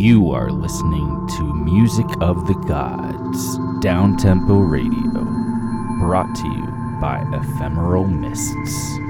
You are listening to Music of the Gods, Downtempo Radio, brought to you by Ephemeral Mists.